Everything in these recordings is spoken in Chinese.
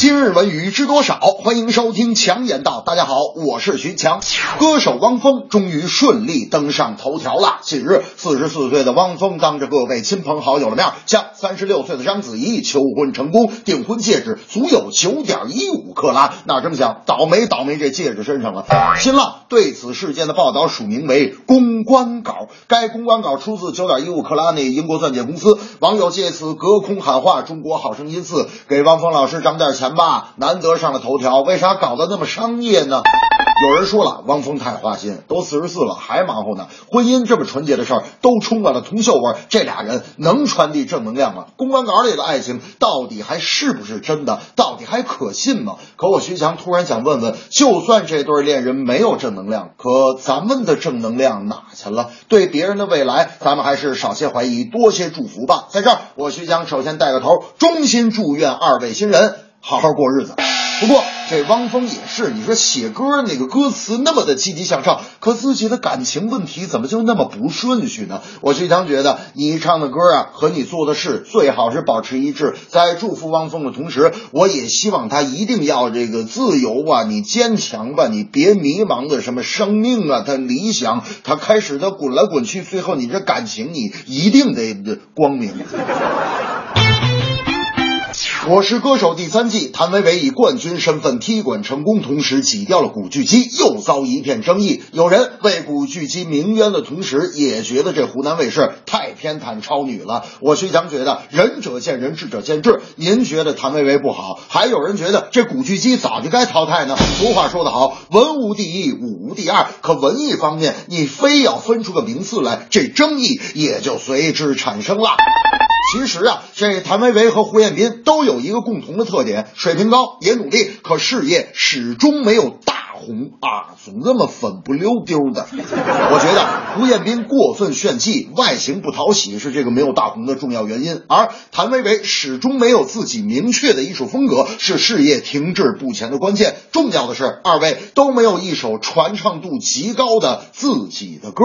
今日文娱知多少？欢迎收听强言道。大家好，我是徐强。歌手汪峰终于顺利登上头条了。近日，四十四岁的汪峰当着各位亲朋好友的面，向三十六岁的章子怡求婚成功，订婚戒指足有九点一五克拉。哪这么想？倒霉倒霉这戒指身上了。新浪对此事件的报道署名为公关稿，该公关稿出自九点一五克拉那英国钻戒公司。网友借此隔空喊话：“中国好声音四，给汪峰老师涨点钱吧！”难得上了头条，为啥搞得那么商业呢？有人说了，汪峰太花心，都四十四了还忙活呢。婚姻这么纯洁的事儿，都充满了铜锈味，这俩人能传递正能量吗？公关稿里的爱情到底还是不是真的？到底还可信吗？可我徐强突然想问问，就算这对恋人没有正能量，可咱们的正能量哪去了？对别人的未来，咱们还是少些怀疑，多些祝福吧。在这儿，我徐强首先带个头，衷心祝愿二位新人好好过日子。不过这汪峰也是，你说写歌那个歌词那么的积极向上，可自己的感情问题怎么就那么不顺序呢？我经常觉得你唱的歌啊和你做的事最好是保持一致。在祝福汪峰的同时，我也希望他一定要这个自由吧，你坚强吧，你别迷茫的什么生命啊，他理想，他开始的滚来滚去，最后你这感情你一定得光明。我是歌手第三季，谭维维以冠军身份踢馆成功，同时挤掉了古巨基，又遭一片争议。有人为古巨基鸣冤的同时，也觉得这湖南卫视太偏袒超女了。我徐强觉得仁者见仁，智者见智。您觉得谭维维不好，还有人觉得这古巨基早就该淘汰呢。俗话说得好，文无第一，武无第二。可文艺方面，你非要分出个名次来，这争议也就随之产生了。其实啊，这谭维维和胡彦斌都有一个共同的特点：水平高，也努力，可事业始终没有红啊，总这么粉不溜丢的。我觉得胡彦斌过分炫技，外形不讨喜是这个没有大红的重要原因，而谭维维始终没有自己明确的艺术风格，是事业停滞不前的关键。重要的是，二位都没有一首传唱度极高的自己的歌。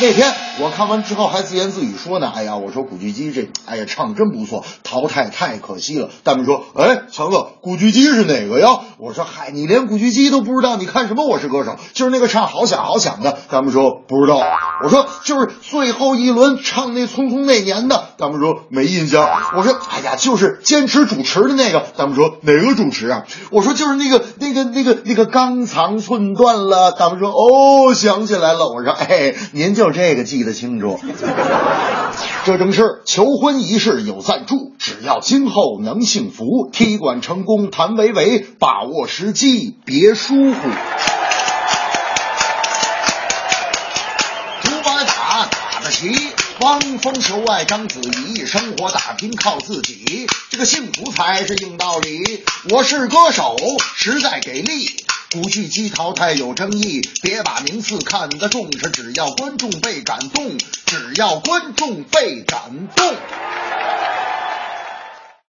那天我看完之后还自言自语说呢：“哎呀，我说古巨基这，哎呀，唱真不错，淘汰太可惜了。”弹幕说：“哎，强子，古巨基是哪个呀？”我说：“嗨，你连古巨基都不知道，你看什么《我是歌手》？就是那个唱好想好想的。”弹幕说：“不知道。”我说：“就是最后一轮唱那匆匆那年的。”弹幕说：“没印象。”我说：“哎呀，就是坚持主持的那个。”弹幕说：“哪个主持啊？”我说：“就是那个那个那个那个肝肠寸断了。”弹幕说：“哦，想起来了。”我说：“哎，您就这个记得清楚。”这正是求婚仪式有赞助，只要今后能幸福，踢馆成功，谭维维把握时机，别疏忽。竹板打打得齐，汪峰求爱章子怡，生活打拼靠自己，这个幸福才是硬道理。我是歌手，实在给力。古巨基淘汰有争议，别把名次看得重，视只要观众被感动，只要观众被感动。